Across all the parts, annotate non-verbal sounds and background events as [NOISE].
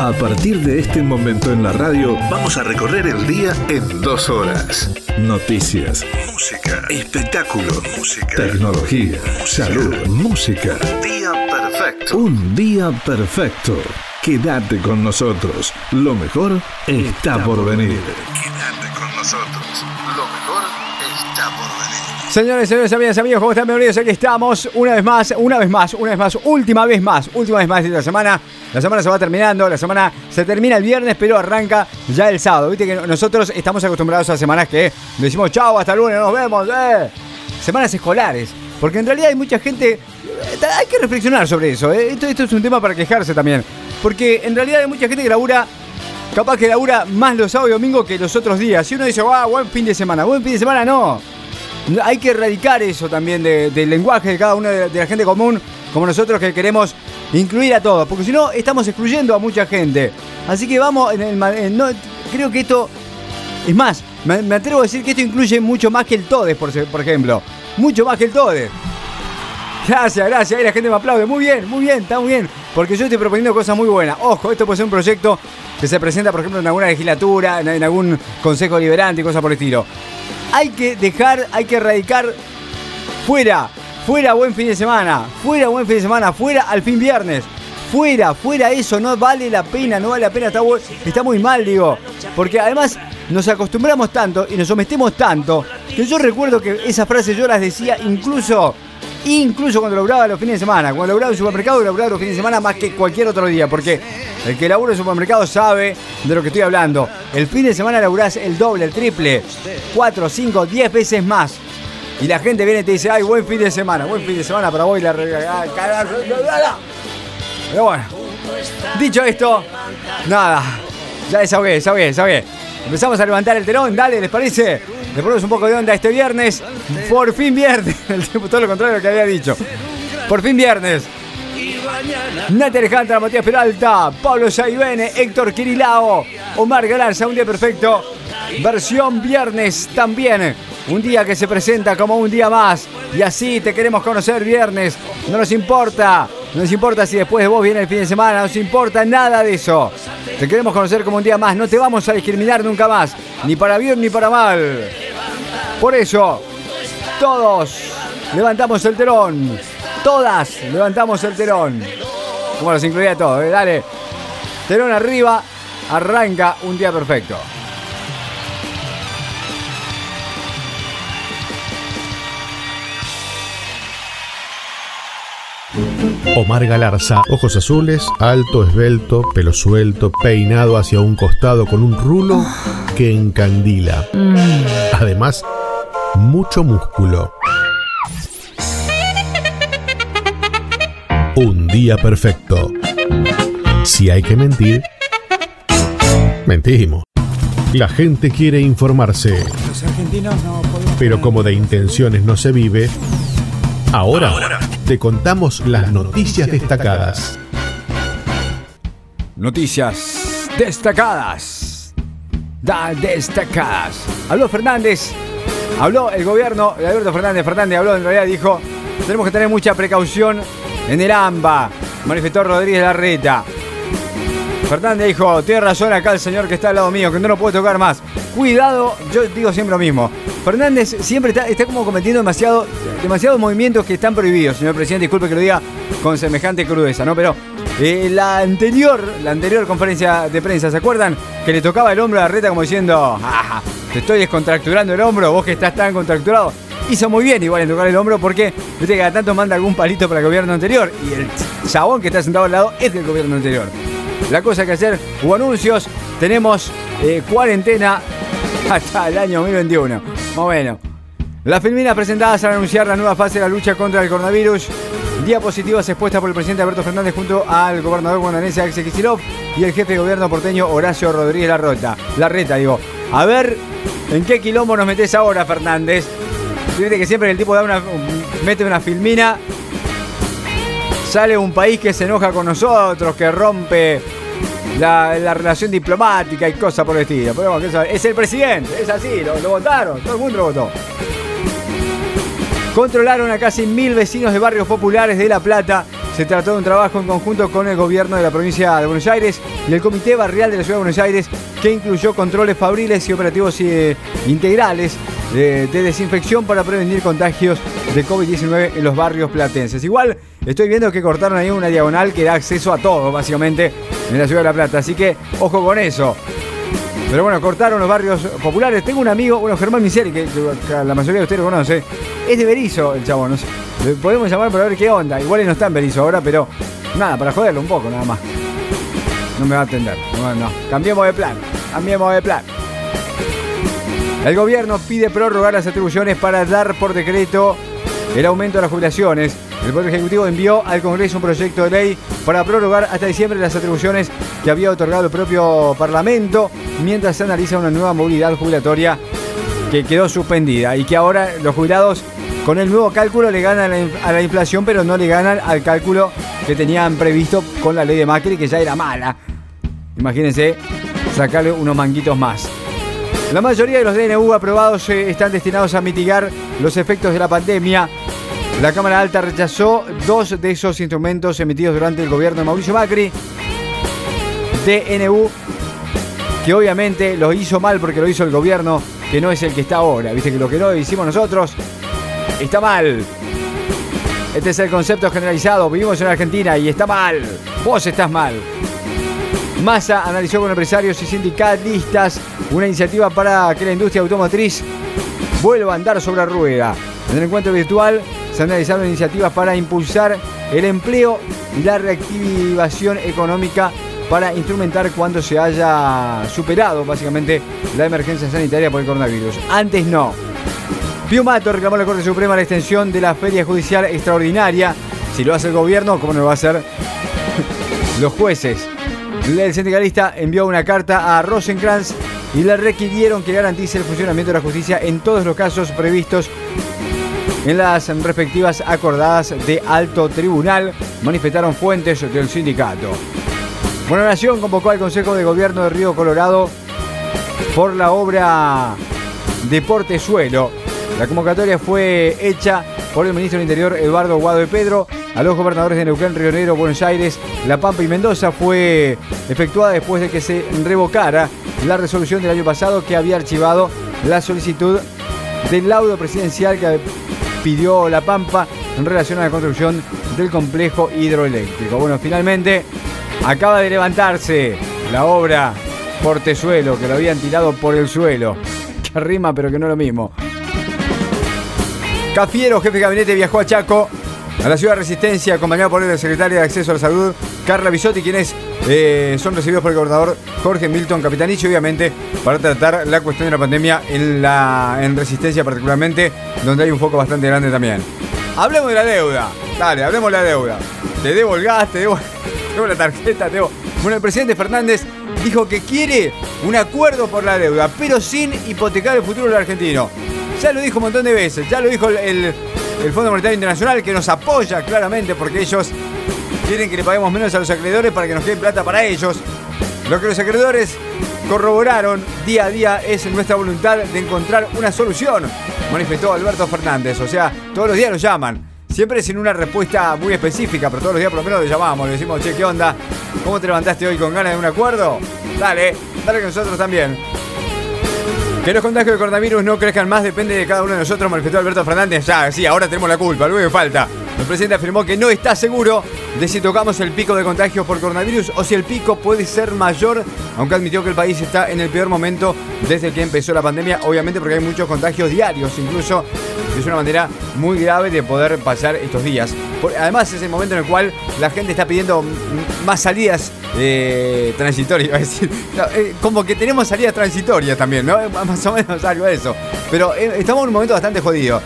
A partir de este momento en la radio, vamos a recorrer el día en dos horas. Noticias, música, espectáculo, música, tecnología, salud, música. Día perfecto. Un día perfecto. Quédate con nosotros. Lo mejor está, por venir. Quédate con nosotros. Lo mejor está por venir. Señores, señores, amigas, amigos, ¿cómo están? Bienvenidos. Aquí estamos una vez más, una vez más, una vez más, última vez más, última vez más de la semana. La semana se va terminando, la semana se termina el viernes, pero arranca ya el sábado. Viste que nosotros estamos acostumbrados a semanas que decimos chao, hasta el lunes, nos vemos, eh. Semanas escolares. Porque en realidad hay mucha gente. Eh, hay que reflexionar sobre eso. Eh. Esto, es un tema para quejarse también. Porque en realidad hay mucha gente que labura capaz que labura más los sábados y domingos que los otros días. Si uno dice, ah, buen fin de semana, buen fin de semana, no. Hay que erradicar eso también del lenguaje de cada uno de, la gente común, como nosotros que queremos incluir a todos, porque si no estamos excluyendo a mucha gente. Así que vamos, en el, creo que esto, es más, me, atrevo a decir que esto incluye mucho más que el TODES, por, por ejemplo. Mucho más que el TODES. Gracias, gracias. Ahí la gente me aplaude. Muy bien, muy bien, está muy bien. Porque yo estoy proponiendo cosas muy buenas. Ojo, esto puede ser un proyecto que se presenta, por ejemplo, en alguna legislatura, en, algún consejo liberante y cosas por el estilo. Hay que dejar, hay que erradicar fuera, fuera buen fin de semana, fuera buen fin de semana, fuera al fin viernes. Fuera, fuera eso, no vale la pena, no vale la pena, está, está muy mal, digo. Porque además nos acostumbramos tanto y nos sometemos tanto que yo recuerdo que esas frases yo las decía incluso incluso cuando laburaba los fines de semana. Cuando laburaba en supermercado, laburaba los fines de semana más que cualquier otro día, porque el que labura en supermercado sabe de lo que estoy hablando. El fin de semana laburás el doble, el triple, cuatro, cinco, diez veces más. Y la gente viene y te dice, ay, buen fin de semana, buen fin de semana para vos y la Pero bueno, dicho esto, nada, ya desahogué, desahogué, desahogué. Empezamos a levantar el telón, dale, ¿les parece? Le ponemos un poco de onda este viernes. Por fin viernes. [LAUGHS] Todo lo contrario de lo que había dicho. Por fin viernes. Nati Alejandra, Matías Peralta, Pablo Saibene, Héctor Kirilao, Omar Galarza, un día perfecto. Versión viernes también. Un día que se presenta como un día más. Y así te queremos conocer viernes. No nos importa. No nos importa si después de vos viene el fin de semana. No nos importa nada de eso. Te queremos conocer como un día más. No te vamos a discriminar nunca más. Ni para bien ni para mal. Por eso, todos levantamos el telón. Todas levantamos el telón. Como los incluía todos, ¿eh? dale. Telón arriba, arranca un día perfecto. Omar Galarza, ojos azules, alto, esbelto, pelo suelto, peinado hacia un costado con un rulo que encandila. Mm. Además, mucho músculo. Un día perfecto. Si hay que mentir, mentimos. La gente quiere informarse. Los argentinos no Pero como de intenciones no se vive, ahora, te contamos las noticias destacadas. Noticias destacadas. Da destacadas. Habló Fernández Habló el gobierno, Alberto Fernández Fernández habló, en realidad dijo, tenemos que tener mucha precaución en el AMBA, manifestó Rodríguez Larreta. Fernández dijo, tiene razón acá el señor que está al lado mío, que no lo puedo tocar más. Cuidado, yo digo siempre lo mismo. Fernández siempre está, está como cometiendo demasiado, demasiados movimientos que están prohibidos, señor presidente, disculpe que lo diga con semejante crudeza, ¿no? Pero eh, la anterior, la anterior conferencia de prensa, ¿se acuerdan? Que le tocaba el hombro a Larreta como diciendo, ah, te estoy descontracturando el hombro, vos que estás tan contracturado. Hizo muy bien igual en tocar el hombro porque viste que cada tanto manda algún palito para el gobierno anterior y el chabón que está sentado al lado es del gobierno anterior. La cosa que hacer, hubo anuncios, tenemos eh, cuarentena hasta el año 2021. Más o menos. Las filminas presentadas al anunciar la nueva fase de la lucha contra el coronavirus. Diapositivas expuestas por el presidente Alberto Fernández junto al gobernador guananense Axel Kicillof y el jefe de gobierno porteño Horacio Rodríguez Larreta. Larreta, digo. A ver, ¿en qué quilombo nos metes ahora, Fernández? Fíjate que siempre el tipo da una, mete una filmina, sale un país que se enoja con nosotros, que rompe la, relación diplomática y cosas por el estilo. Es el presidente, es así, lo, votaron, todo el mundo lo votó. Controlaron a casi mil vecinos de barrios populares de La Plata Se trató de un trabajo en conjunto con el gobierno de la provincia de Buenos Aires y el Comité Barrial de la Ciudad de Buenos Aires, que incluyó controles fabriles y operativos eh, integrales de, desinfección para prevenir contagios de COVID-19 en los barrios platenses. Igual estoy viendo que cortaron ahí una diagonal que da acceso a todo, básicamente, en la Ciudad de La Plata. Así que ojo con eso. Pero bueno, cortaron los barrios populares. Tengo un amigo, bueno, Germán Miseri, que, la mayoría de ustedes lo conocen. Es de Berizo el chabón. No sé. podemos llamar para ver qué onda. Igual no está en Berizo ahora, pero nada, para joderlo un poco nada más. No me va a atender. No, no. Cambiemos de plan. Cambiemos de plan. El gobierno pide prorrogar las atribuciones para dar por decreto el aumento de las jubilaciones. El Poder Ejecutivo envió al Congreso un proyecto de ley para prorrogar hasta diciembre las atribuciones que había otorgado el propio Parlamento mientras se analiza una nueva movilidad jubilatoria que quedó suspendida y que ahora los jubilados con el nuevo cálculo le ganan a la inflación pero no le ganan al cálculo que tenían previsto con la ley de Macri que ya era mala. Imagínense sacarle unos manguitos más. La mayoría de los DNU aprobados eh, están destinados a mitigar los efectos de la pandemia la Cámara Alta rechazó dos de esos instrumentos emitidos durante el gobierno de Mauricio Macri. DNU, que obviamente lo hizo mal porque lo hizo el gobierno, que no es el que está ahora. Viste que lo que no hicimos nosotros está mal. Este es el concepto generalizado. Vivimos en Argentina y está mal. Vos estás mal. Massa analizó con empresarios y sindicalistas una iniciativa para que la industria automotriz vuelva a andar sobre la rueda. En el encuentro virtual se analizaron iniciativas para impulsar el empleo y la reactivación económica para instrumentar cuando se haya superado básicamente la emergencia sanitaria por el coronavirus. Antes no. Piumato reclamó a la Corte Suprema la extensión de la feria judicial extraordinaria. Si lo hace el gobierno, ¿cómo no lo va a hacer [LAUGHS] los jueces? El sindicalista envió una carta a Rosenkrantz y le requirieron que garantice el funcionamiento de la justicia en todos los casos previstos en las respectivas acordadas de alto tribunal, manifestaron fuentes del sindicato. Buena Nación convocó al Consejo de Gobierno de Río Colorado por la obra Deporte Suelo. La convocatoria fue hecha por el ministro del Interior Eduardo Guado de Pedro a los gobernadores de Neuquén, Río Negro, Buenos Aires, La Pampa y Mendoza. Fue efectuada después de que se revocara la resolución del año pasado que había archivado la solicitud del laudo presidencial que pidió La Pampa en relación a la construcción del complejo hidroeléctrico. Bueno, finalmente acaba de levantarse la obra Portezuelo, que lo habían tirado por el suelo. Que rima, pero que no es lo mismo. Cafiero, jefe de gabinete, viajó a Chaco, a la ciudad de Resistencia, acompañado por el secretario de Acceso a la Salud, Carla Bisotti, quienes eh, son recibidos por el gobernador Jorge Milton Capitanichi, obviamente, para tratar la cuestión de la pandemia en, la, en Resistencia particularmente, donde hay un foco bastante grande también. Hablemos de la deuda. Dale, hablemos de la deuda. Te debo el gas, te debo, [LAUGHS] la tarjeta, te debo... Bueno, el presidente Fernández dijo que quiere un acuerdo por la deuda, pero sin hipotecar el futuro del argentino. Ya lo dijo un montón de veces, ya lo dijo el, el Fondo Monetario Internacional, que nos apoya claramente porque ellos quieren que le paguemos menos a los acreedores para que nos quede plata para ellos. Lo que los acreedores corroboraron día a día es nuestra voluntad de encontrar una solución, manifestó Alberto Fernández. O sea, todos los días nos llaman. Siempre sin una respuesta muy específica, pero todos los días por lo menos le llamamos, le decimos, che, ¿qué onda? ¿Cómo te levantaste hoy con ganas de un acuerdo? Dale, dale que nosotros también. Que los contagios de coronavirus no crezcan más depende de cada uno de nosotros, manifestó Alberto Fernández. Ya, sí, ahora tenemos la culpa, luego falta. El presidente afirmó que no está seguro de si tocamos el pico de contagios por coronavirus o si el pico puede ser mayor, aunque admitió que el país está en el peor momento desde que empezó la pandemia, obviamente porque hay muchos contagios diarios, incluso es una manera muy grave de poder pasar estos días. Además es el momento en el cual la gente está pidiendo más salidas eh, transitorias, [LAUGHS] decir, eh, como que tenemos salidas transitorias también, ¿no? [LAUGHS] Más o menos algo de eso. Pero eh, estamos en un momento bastante jodido.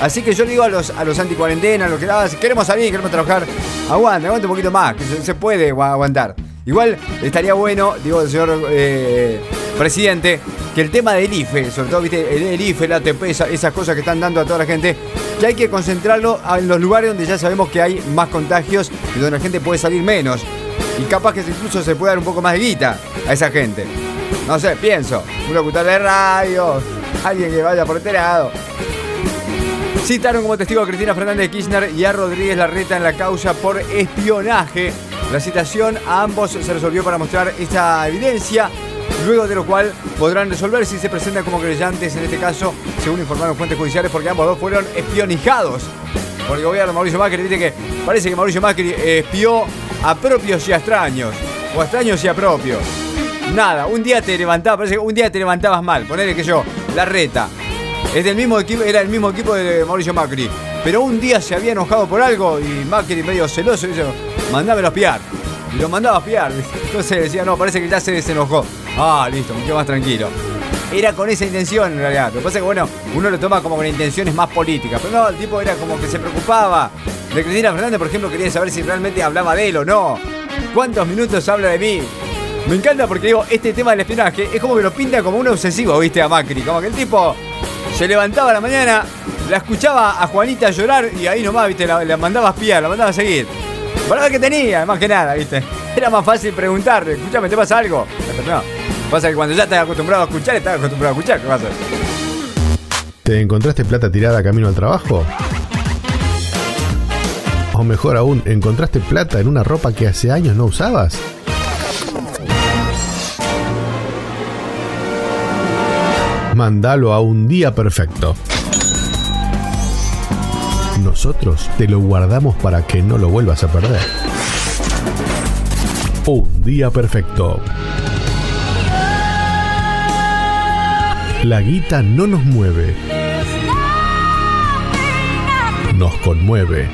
Así que yo le digo a los, a los a los que ah, queremos salir, queremos trabajar, aguante, aguante un poquito más, que se, puede aguantar. Igual estaría bueno, digo el señor presidente, que el tema del IFE, sobre todo, el, IFE, la ATP, esas cosas que están dando a toda la gente, que hay que concentrarlo en los lugares donde ya sabemos que hay más contagios y donde la gente puede salir menos. Y capaz que incluso se puede dar un poco más de guita a esa gente. No sé, pienso. Un locutor de radio, alguien que vaya por este lado. Citaron como testigo a Cristina Fernández de Kirchner y a Rodríguez Larreta en la causa por espionaje. La citación a ambos se resolvió para mostrar esta evidencia, luego de lo cual podrán resolver si se presentan como creyentes en este caso, según informaron fuentes judiciales, porque ambos dos fueron espionijados por el gobierno Mauricio Macri. Dice que parece que Mauricio Macri espió a propios y a extraños, o a extraños y a propios. Nada, un día te levantabas, parece que un día te levantabas mal, ponele que yo, la reta. Es del mismo equipo, era el mismo equipo de Mauricio Macri. Pero un día se había enojado por algo y Macri medio celoso dijo, mandámelo a espiar. Y lo mandaba a espiar. [LAUGHS] Entonces decía, no, parece que ya se desenojó. Ah, listo, me quedo más tranquilo. Era con esa intención en realidad. Lo que pasa es que, bueno, uno lo toma como con intenciones más políticas. Pero no, el tipo era como que se preocupaba. De Cristina Fernández, por ejemplo, quería saber si realmente hablaba de él o no. ¿Cuántos minutos habla de mí? Me encanta porque digo, este tema del espionaje es como que lo pinta como un obsesivo, viste, a Macri. Como que el tipo se levantaba a la mañana, la escuchaba a Juanita llorar y ahí nomás, viste, la, mandaba a espiar, la mandaba a seguir. Ver qué tenía, más que nada, viste. [LAUGHS] Era más fácil preguntarle, escúchame, ¿te pasa algo? No. Pasa que cuando ya estás acostumbrado a escuchar, estás acostumbrado a escuchar, ¿qué pasa? ¿Te encontraste plata tirada camino al trabajo? O mejor aún, ¿encontraste plata en una ropa que hace años no usabas? Mándalo a un día perfecto. Nosotros te lo guardamos para que no lo vuelvas a perder. Un día perfecto. La guita no nos mueve. Nos conmueve.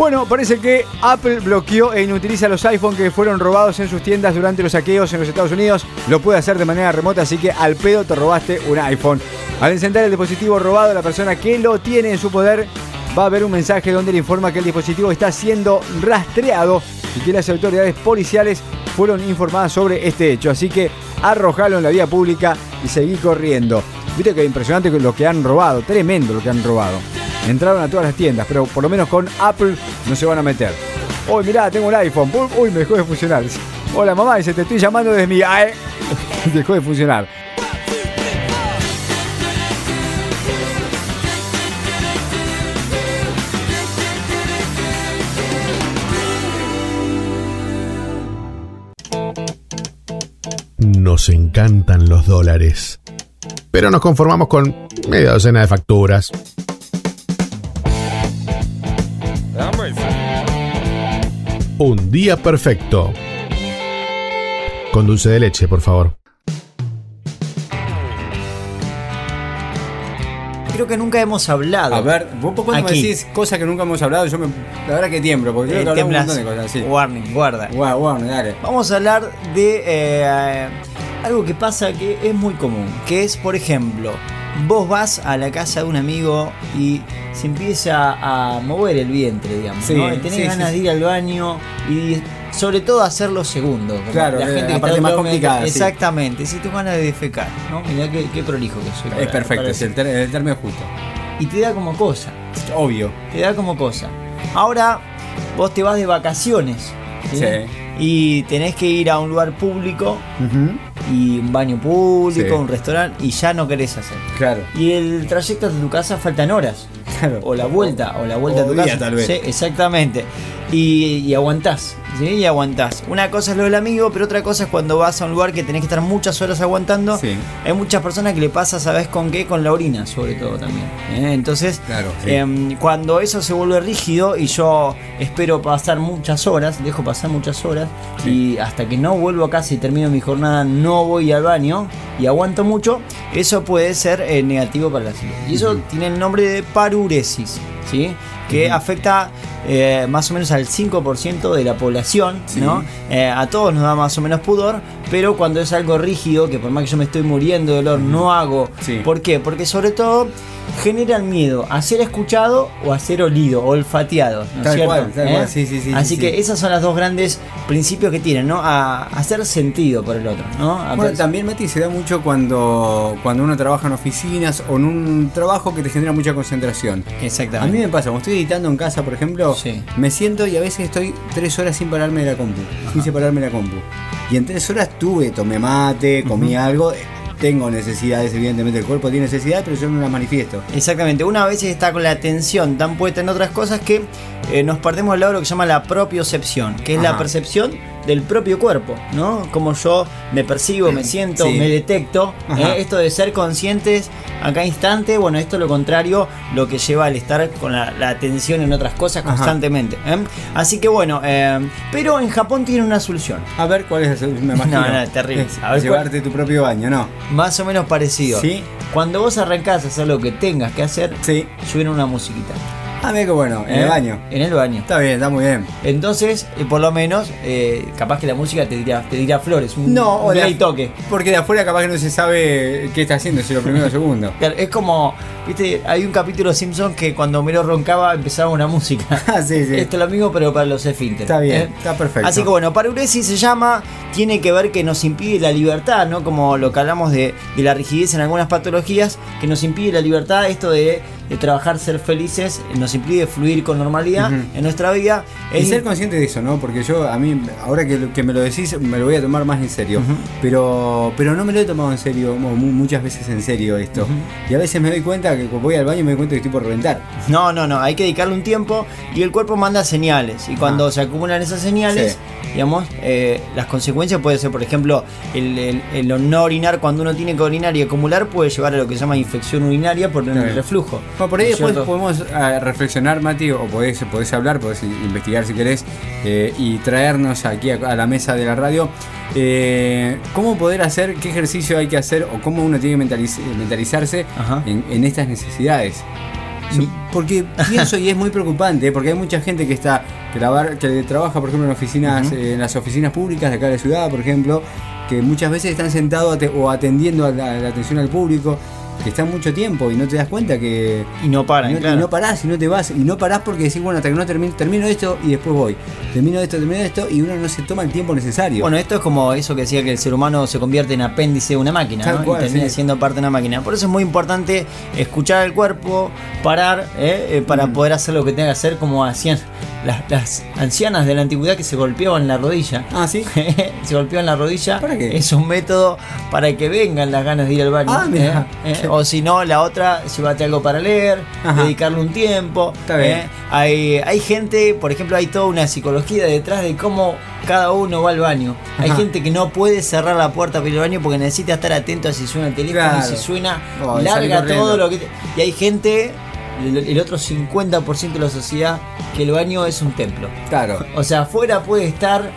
Bueno, parece que Apple bloqueó e inutiliza los iPhone que fueron robados en sus tiendas durante los saqueos en los Estados Unidos. Lo puede hacer de manera remota, así que al pedo te robaste un iPhone. Al encender el dispositivo robado, la persona que lo tiene en su poder va a haber un mensaje donde le informa que el dispositivo está siendo rastreado y que las autoridades policiales fueron informadas sobre este hecho. Así que arrojalo en la vía pública y seguí corriendo. Viste que impresionante lo que han robado, tremendo lo que han robado. Entraron a todas las tiendas, pero por lo menos con Apple no se van a meter. Uy, mirá, tengo un iPhone. Uy, me dejó de funcionar. Hola mamá, dice, te estoy llamando desde mi... Ay, [LAUGHS] dejó de funcionar. Nos encantan los dólares. Pero nos conformamos con media docena de facturas. Un día perfecto. Con dulce de leche, por favor. Creo que nunca hemos hablado. A ver, vos cuando me decís cosas que nunca hemos hablado, yo me, la verdad que tiemblo, porque creo que un montón de cosas. Sí. Warning, guarda. warning, dale. Vamos a hablar de eh, algo que pasa que es muy común, que es, por ejemplo, vos vas a la casa de un amigo y se empieza a mover el vientre, digamos. ¿no? Y tenés ganas de ir al baño y sobre todo hacerlo segundo. Claro, la, gente la parte más complicada. Exactamente, si tengo ganas de defecar, ¿no? Mirá qué, prolijo que soy. es perfecto, es el, término justo. Y te da como cosa. Obvio. Te da como cosa. Ahora vos te vas de vacaciones. ¿sí? Y tenés que ir a un lugar público y un baño público, un restaurante, y ya no querés hacer. Claro. Y el trayecto de tu casa faltan horas. O la vuelta, o la vuelta a tu casa. Tal vez. Sí, exactamente. Y, y aguantás. ¿sí? Y aguantás. Una cosa es lo del amigo, pero otra cosa es cuando vas a un lugar que tenés que estar muchas horas aguantando. Hay muchas personas que le pasa, ¿sabes con qué? Con la orina, sobre todo también. ¿eh? Entonces, em, cuando eso se vuelve rígido y yo espero pasar muchas horas, dejo pasar muchas horas, y hasta que no vuelvo a casa y termino mi jornada, no voy al baño y aguanto mucho, eso puede ser eh, negativo para la salud. Y eso tiene el nombre de paruresis, ¿sí? que afecta eh, más o menos al 5% de la población, ¿no? Eh, a todos nos da más o menos pudor, pero cuando es algo rígido, que por más que yo me estoy muriendo de dolor, no hago. ¿Por qué? Porque sobre todo generan miedo a ser escuchado o a ser olido, olfateado, ¿no es Tal cierto? cual, tal ¿Eh? cual, sí, sí, sí, Así sí, que sí. esos son los dos grandes principios que tienen, ¿no? A, a hacer sentido por el otro, ¿no? A Bueno, también Mati se da mucho cuando, cuando uno trabaja en oficinas o en un trabajo que te genera mucha concentración. A Exactamente. mí me pasa, cuando estoy editando en casa, por ejemplo, me siento y a veces estoy tres horas sin pararme de la compu, sin separarme de la compu. Y en tres horas tuve, tomé mate, comí algo, tengo necesidades, evidentemente el cuerpo tiene necesidades, pero yo no las manifiesto. Exactamente, una vez está con la atención tan puesta en otras cosas que eh, nos perdemos del lado de lo que se llama la propiocepción, que es Ajá. la percepción del propio cuerpo, ¿no? Como yo me percibo, me siento, Sí. me detecto. ¿eh? Esto de ser conscientes a cada instante, bueno, esto es lo contrario, lo que lleva al estar con la, la atención en otras cosas constantemente. ¿eh? Así que bueno, eh, pero en Japón tiene una solución. A ver cuál es, me imagino. No, no, terrible. A ver, llevarte tu propio baño, ¿no? Más o menos parecido. Sí. Cuando vos arrancás a hacer lo que tengas que hacer, Sí. suena una musiquita. Ah, mira qué bueno, en ¿eh? el baño. En el baño. Está bien, está muy bien. Entonces, eh, por lo menos, eh, capaz que la música te dirá, te dirá flores, un, No, un o de toque. Porque de afuera capaz que no se sabe qué está haciendo, si lo primero o segundo. [LAUGHS] Claro, Es como, viste, hay un capítulo de Simpson que cuando Homero roncaba empezaba una música. [LAUGHS] Ah, sí, sí. Esto es lo mismo, pero para los esfínteres. Está bien, ¿eh? está perfecto. Así que bueno, para Uresi se llama, tiene que ver que nos impide la libertad, ¿no? Como lo que hablamos de, de la rigidez en algunas patologías, que nos impide la libertad, esto de, de trabajar, ser felices, nos impide fluir con normalidad en nuestra vida. Y ser consciente de eso, ¿no? Porque yo, a mí, ahora que, que me lo decís, me lo voy a tomar más en serio. Pero, pero no me lo he tomado en serio, mu- mu- muchas veces en serio esto. Y a veces me doy cuenta que voy al baño me doy cuenta que estoy por reventar. No, no, no, hay que dedicarle un tiempo y el cuerpo manda señales. Y cuando Ah. se acumulan esas señales, digamos, eh, las consecuencias puede ser, por ejemplo, el, el- el no orinar cuando uno tiene que orinar y acumular puede llevar a lo que se llama infección urinaria por el reflujo. Bueno, por ahí ¿No es después cierto? podemos ah, reflexionar, Mati, o podés, podés hablar, podés investigar si querés, eh, y traernos aquí a, a la mesa de la radio. eh, ¿Cómo poder hacer, qué ejercicio hay que hacer, o cómo uno tiene que mentaliz- mentalizarse en, en estas necesidades? Porque pienso y es muy preocupante, ¿eh? porque hay mucha gente que está que, trabaja, por ejemplo, en oficinas, eh, en las oficinas públicas de acá de la ciudad, por ejemplo, que muchas veces están sentados o atendiendo a la, a la atención al público, que están mucho tiempo y no te das cuenta que Y no paran, y no, claro. y no parás y no te vas y no parás porque decís bueno hasta que no termino, termino esto y después voy termino esto termino esto y uno no se toma el tiempo necesario Bueno, esto es como eso que decía que el ser humano se convierte en apéndice de una máquina, ¿no? cual, y termina sí. siendo parte de una máquina. Por eso es muy importante escuchar al cuerpo, parar, ¿eh? Eh, para Mm. poder hacer lo que tenga que hacer, como hacían las, las ancianas de la antigüedad que se golpeaban la rodilla. ah sí [LAUGHS] se golpeaban la rodilla. ¿Para qué? Es un método para que vengan las ganas de ir al baño. Ah, mira. ¿eh? ¿Eh? O si no, la otra, llévate algo para leer, Ajá. dedicarle un tiempo. Está bien. ¿eh? Hay, hay gente, por ejemplo, hay toda una psicología detrás de cómo cada uno va al baño. Hay gente que no puede cerrar la puerta para ir al baño porque necesita estar atento a si suena el teléfono Claro. y si suena, Oh, larga todo lo que... Y hay gente, el, el otro 50% de la sociedad, que el baño es un templo. claro [LAUGHS] O sea, afuera puede estar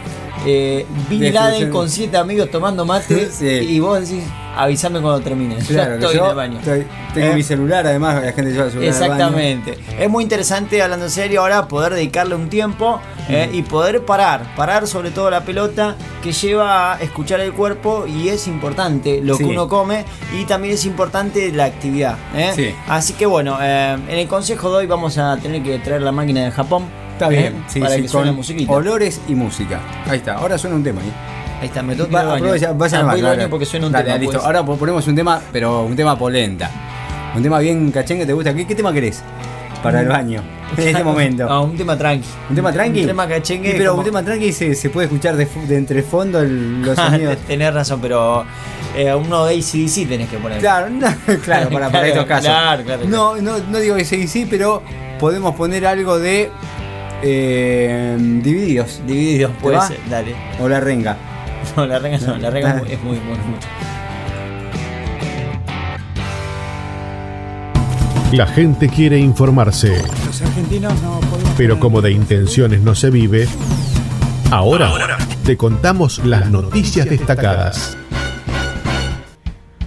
eh, Bin De Laden con siete amigos tomando mate [LAUGHS] Sí. y vos decís, avísame cuando termine. Yo claro [LAUGHS] que estoy yo en el baño. estoy- tengo ¿Eh? mi celular además la gente lleva el celular al baño. Exactamente. Es muy interesante, hablando en serio, ahora poder dedicarle un tiempo eh, Mm. y poder parar. Parar sobre todo la pelota que lleva a escuchar el cuerpo y es importante lo Sí. que uno come y también es importante la actividad. ¿eh? Sí. Así que bueno, en el consejo de hoy vamos a tener que traer la máquina de Japón. está bien para que suene musiquita. olores y música ahí está ahora suena un tema ahí Ahí está, me toca Va, al baño. vayan Ah, al porque suena un Dale, tema. listo. pues. Ahora po- ponemos un tema, pero un tema polenta. Un tema bien cachengue, ¿te gusta? ¿Qué, qué tema querés? Para el baño. [LAUGHS] En este momento. Ah, un tema tranqui. ¿Un tema tranqui? Un tema cachengue. Sí, pero como- un tema tranqui se, se puede escuchar de, de entre fondo el- los [LAUGHS] sonidos. Tenés razón, pero eh, uno de ACDC tenés que poner. Claro, no, [LAUGHS] claro, para, para Claro, estos casos. claro, claro, No, no, no digo que sí, pero podemos poner algo de eh, Divididos. Dividido, puede ser, dale. O la renga. [LAUGHS] No, la renga no, la renga es Ah. muy, es muy, muy, mucho. La gente quiere informarse, Los argentinos no podemos. pero como de intenciones no se vive, ahora te contamos las noticias destacadas.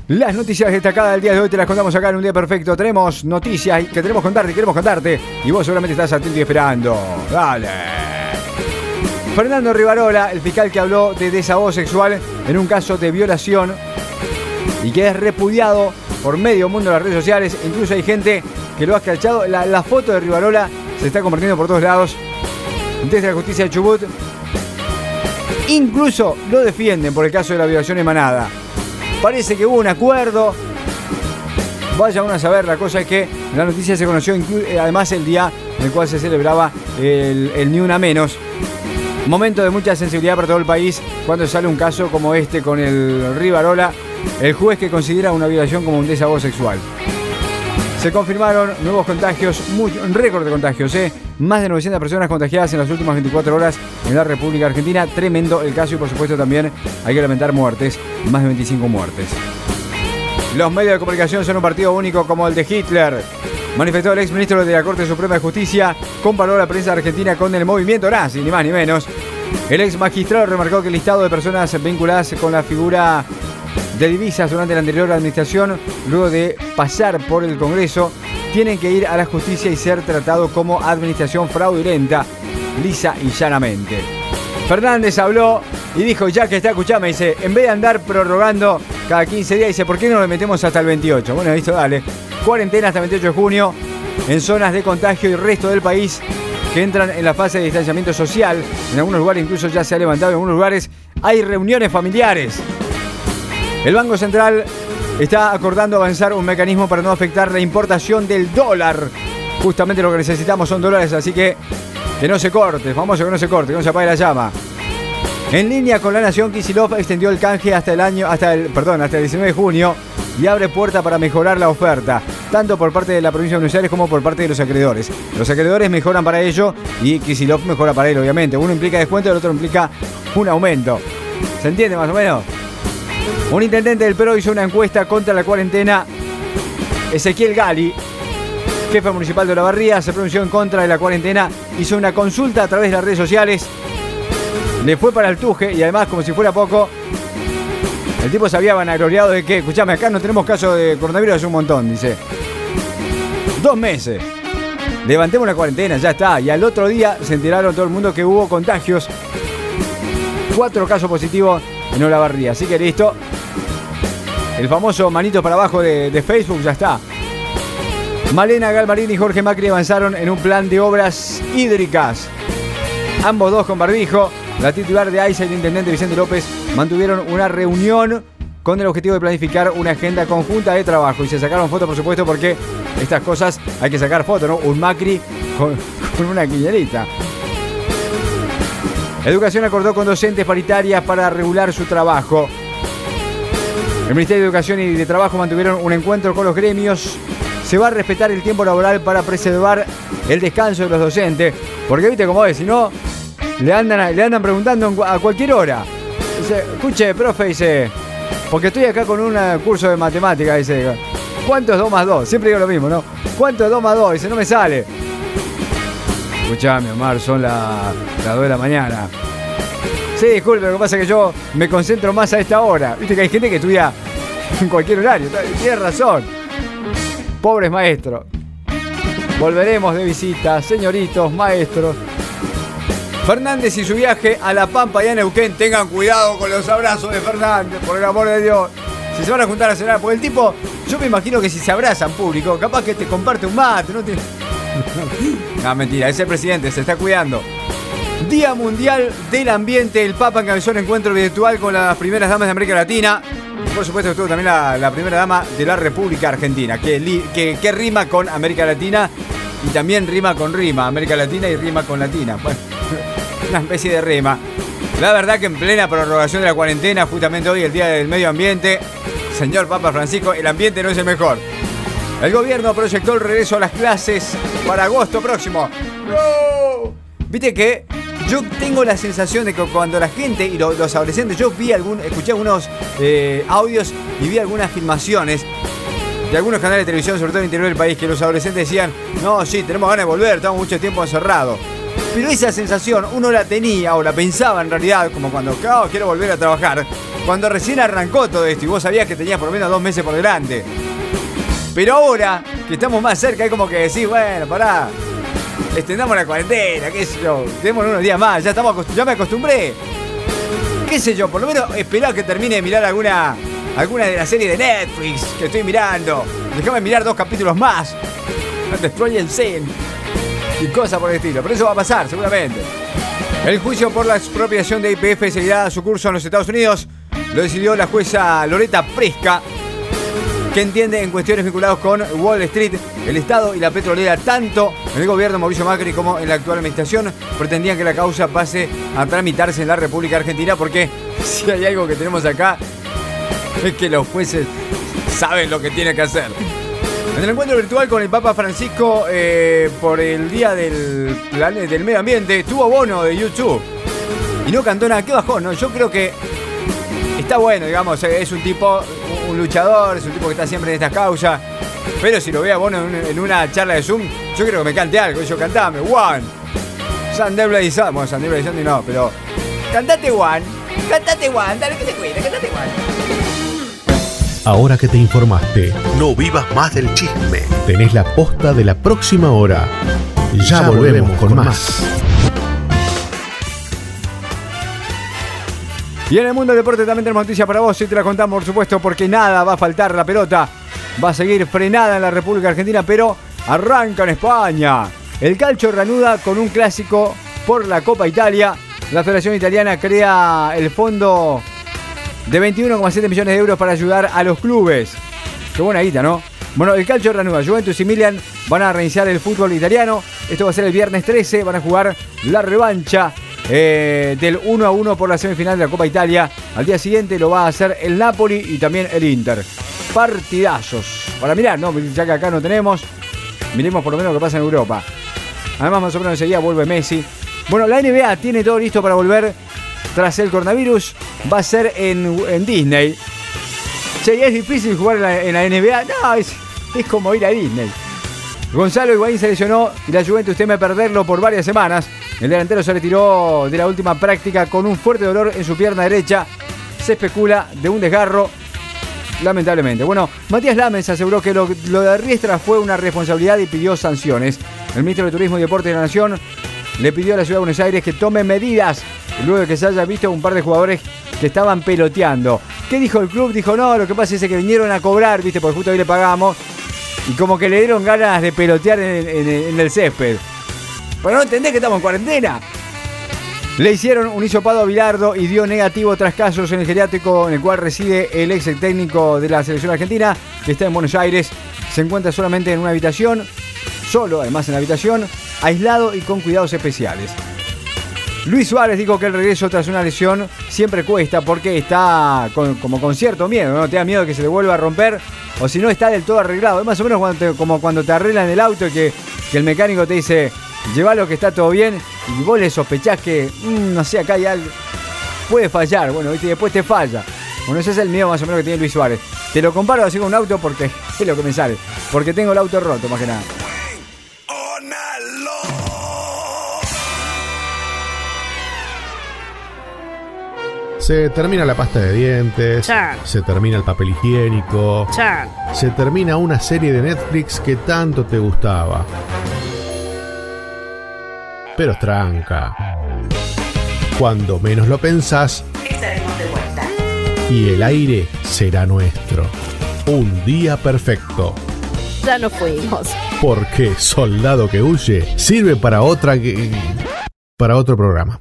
Las noticias destacadas del día de hoy te las contamos acá en un día perfecto. Tenemos noticias que queremos contarte, queremos contarte. Y vos seguramente estás atento y esperando. Dale. Fernando Rivarola, el fiscal que habló de desahogo sexual en un caso de violación, y que es repudiado por medio mundo de las redes sociales. Incluso hay gente que lo ha escrachado. La, foto de Rivarola se está compartiendo por todos lados. Desde la justicia de Chubut. Incluso lo defienden por el caso de la violación emanada. Parece que hubo un acuerdo. Vaya uno a saber, la cosa es que la noticia se conoció eh, además el día en el cual se celebraba el, el Ni Una Menos. Momento de mucha sensibilidad para todo el país cuando sale un caso como este con el Rivarola, el juez que considera una violación como un desahogo sexual. Se confirmaron nuevos contagios, un récord de contagios, ¿eh? más de 900 personas contagiadas en las últimas 24 horas en la República Argentina. Tremendo el caso y por supuesto también hay que lamentar muertes, más de 25 muertes. Los medios de comunicación son un partido único como el de Hitler. Manifestó el ex ministro de la Corte Suprema de Justicia, comparó la prensa argentina con el movimiento nazi, ni más ni menos. El ex magistrado remarcó que el listado de personas vinculadas con la figura de divisas durante la anterior administración, luego de pasar por el Congreso, tienen que ir a la justicia y ser tratado como administración fraudulenta, lisa y llanamente. Fernández habló y dijo, ya que está escuchando, dice, en vez de andar prorrogando cada 15 días, dice, ¿por qué no lo metemos hasta el 28? Bueno, listo, dale. Cuarentena hasta el 28 de junio en zonas de contagio y resto del país que entran en la fase de distanciamiento social. En algunos lugares incluso ya se ha levantado, en algunos lugares hay reuniones familiares. El Banco Central está acordando avanzar un mecanismo para no afectar la importación del dólar. Justamente lo que necesitamos son dólares, así que que no se corte, famoso que no se corte, que no se apague la llama. En línea con la Nación, Kisilov extendió el canje hasta el año, hasta el, perdón, hasta el 19 de junio y abre puerta para mejorar la oferta, tanto por parte de la provincia de Buenos Aires como por parte de los acreedores. Los acreedores mejoran para ello y Kisilov mejora para él, obviamente. Uno implica descuento el otro implica un aumento. ¿Se entiende más o menos? Un intendente del Perú hizo una encuesta contra la cuarentena. Ezequiel Gali, jefe municipal de Olavarría, se pronunció en contra de la cuarentena, hizo una consulta a través de las redes sociales, le fue para el tuje y además, como si fuera poco, el tipo se había vanagloriado de que, escuchame, acá no tenemos caso de coronavirus hace un montón, dice. Dos meses. Levantemos la cuarentena, ya está. Y al otro día se enteraron todo el mundo que hubo contagios. Cuatro casos positivos en Olavarría. Así que listo. El famoso manito para abajo de, Facebook ya está. Malena Galmarín y Jorge Macri avanzaron en un plan de obras hídricas. Ambos dos con barbijo. La titular de AISA y el intendente Vicente López mantuvieron una reunión con el objetivo de planificar una agenda conjunta de trabajo. Y se sacaron fotos, por supuesto, porque estas cosas hay que sacar fotos, ¿no? Un Macri [LAUGHS] con, una quiñerita. Educación acordó con docentes paritarias para regular su trabajo. El Ministerio de Educación y de Trabajo mantuvieron un encuentro con los gremios. Se va a respetar el tiempo laboral para preservar el descanso de los docentes. Porque viste cómo es, si no, le andan, le andan preguntando a cualquier hora. Dice, escuche, profe, dice, porque estoy acá con un curso de matemática, dice, ¿cuánto es 2 más 2? Siempre digo lo mismo, ¿no? ¿Cuánto es 2 más 2? Dice, no me sale. Escuchame, Omar, son las la 2 de la mañana. Sí, disculpe, lo que pasa es que yo me concentro más a esta hora. Viste que hay gente que estudia [LAUGHS] en cualquier horario. Tienes razón. Pobres maestros. Volveremos de visita, señoritos, maestros. Fernández y su viaje a La Pampa y a Neuquén. Tengan cuidado con los abrazos de Fernández, por el amor de Dios. Si se van a juntar a cenar, porque el tipo, yo me imagino que si se abrazan público, capaz que te comparte un mate, no tiene. [LAUGHS] no, mentira, es el presidente, se está cuidando. Día Mundial del Ambiente. El Papa encabezó un encuentro virtual con las primeras damas de América Latina. Por supuesto estuvo también la, primera dama de la República Argentina, que, que, rima con América Latina y también rima con rima. América Latina y rima con Latina. Bueno, [LAUGHS] una especie de rima. La verdad que en plena prorrogación de la cuarentena, justamente hoy, el Día del Medio Ambiente, señor Papa Francisco, el ambiente no es el mejor. El gobierno proyectó el regreso a las clases para agosto próximo. ¡No! Viste que yo tengo la sensación de que cuando la gente y los adolescentes, yo vi algún, escuché algunos eh, audios y vi algunas filmaciones de algunos canales de televisión, sobre todo en el interior del país, que los adolescentes decían, no, sí, tenemos ganas de volver, estamos mucho tiempo encerrados. Pero esa sensación uno la tenía o la pensaba en realidad, como cuando, oh, quiero volver a trabajar, cuando recién arrancó todo esto y vos sabías que tenías por lo menos dos meses por delante. Pero ahora que estamos más cerca, es como que decís, bueno, pará, extendamos la cuarentena, qué sé yo, tenemos unos días más, ya, estamos ya me acostumbré. Qué sé yo, por lo menos esperar que termine de mirar alguna alguna de las series de Netflix que estoy mirando. Déjame mirar dos capítulos más. Destroy el Zen. Y cosas por el estilo. Pero eso va a pasar, seguramente. El juicio por la expropiación de IPF seguirá su curso en los Estados Unidos. Lo decidió la jueza Loreta Fresca, que entiende en cuestiones vinculadas con Wall Street, el Estado y la petrolera, tanto en el gobierno Mauricio Macri como en la actual administración, pretendían que la causa pase a tramitarse en la República Argentina, porque si hay algo que tenemos acá, es que los jueces saben lo que tienen que hacer. En el encuentro virtual con el Papa Francisco eh, por el Día del, del Medio Ambiente, tuvo bono de YouTube. Y no cantó nada. ¿Qué bajó? No, yo creo que está bueno, digamos. Es un tipo, un luchador, es un tipo que está siempre en estas causas. Pero si lo veo a Bono en, una charla de Zoom, yo creo que me cante algo. Yo cantame, One. Sunday Blaze Bueno, Sunday Blaze no, pero. Cantate One. Cantate One. Dale que te cuide, cantate One. Ahora que te informaste, no vivas más del chisme. Tenés la posta de la próxima hora. Ya, volvemos, con, más. Y en el mundo del deporte también tenemos noticias para vos y te la contamos, por supuesto, porque nada va a faltar. La pelota va a seguir frenada en la República Argentina, pero arranca en España. El calcio reanuda con un clásico por la Copa Italia. La Federación Italiana crea el fondo de 21,7 millones de euros para ayudar a los clubes. Qué buena guita, ¿no? Bueno, el calcio reanuda. Juventus y Milan van a reiniciar el fútbol italiano. Esto va a ser el viernes 13. Van a jugar la revancha eh, del 1 a 1 por la semifinal de la Copa Italia. Al día siguiente lo va a hacer el Napoli y también el Inter. Partidazos. Para mirar, ¿no? Ya que acá no tenemos. Miremos por lo menos lo que pasa en Europa. Además, más o menos enseguida vuelve Messi. Bueno, la NBA tiene todo listo para volver tras el coronavirus. Va a ser en, Disney. Che, es difícil jugar en la, NBA. No, es, es como ir a Disney. Gonzalo Higuaín se lesionó y la Juventus teme perderlo por varias semanas. El delantero se retiró de la última práctica con un fuerte dolor en su pierna derecha. Se especula de un desgarro, lamentablemente. Bueno, Matías Lames aseguró que lo, de Riestra fue una responsabilidad y pidió sanciones. El ministro de Turismo y Deporte de la Nación le pidió a la ciudad de Buenos Aires que tome medidas luego de que se haya visto un par de jugadores que estaban peloteando. ¿Qué dijo el club? Dijo, no, lo que pasa es que vinieron a cobrar, viste, porque justo hoy le pagamos. Y como que le dieron ganas de pelotear en el césped. Pero no entendés que estamos en cuarentena. Le hicieron un hisopado a Bilardo y dio negativo tras casos en el geriátrico en el cual reside el ex técnico de la selección argentina, que está en Buenos Aires. Se encuentra solamente en una habitación, solo además en la habitación, aislado y con cuidados especiales. Luis Suárez dijo que el regreso tras una lesión siempre cuesta porque está como con cierto miedo, ¿no? Te da miedo que se le vuelva a romper o si no está del todo arreglado. Es más o menos como cuando te arreglan el auto que, que el mecánico te dice, lo que está todo bien y vos le sospechás que, mm, no sé, acá hay algo. Puede fallar, bueno, y después te falla. Bueno, ese es el miedo más o menos que tiene Luis Suárez. Te lo comparo así con un auto porque [LAUGHS] es lo que me sale. Porque tengo el auto roto, más que nada. Se termina la pasta de dientes. Se termina el papel higiénico. Se termina una serie de Netflix que tanto te gustaba pero tranca. Cuando menos lo pensás, estaremos de vuelta. Y el aire será nuestro. Un día perfecto. Ya nos fuimos. Porque soldado que huye sirve para otra para otro programa.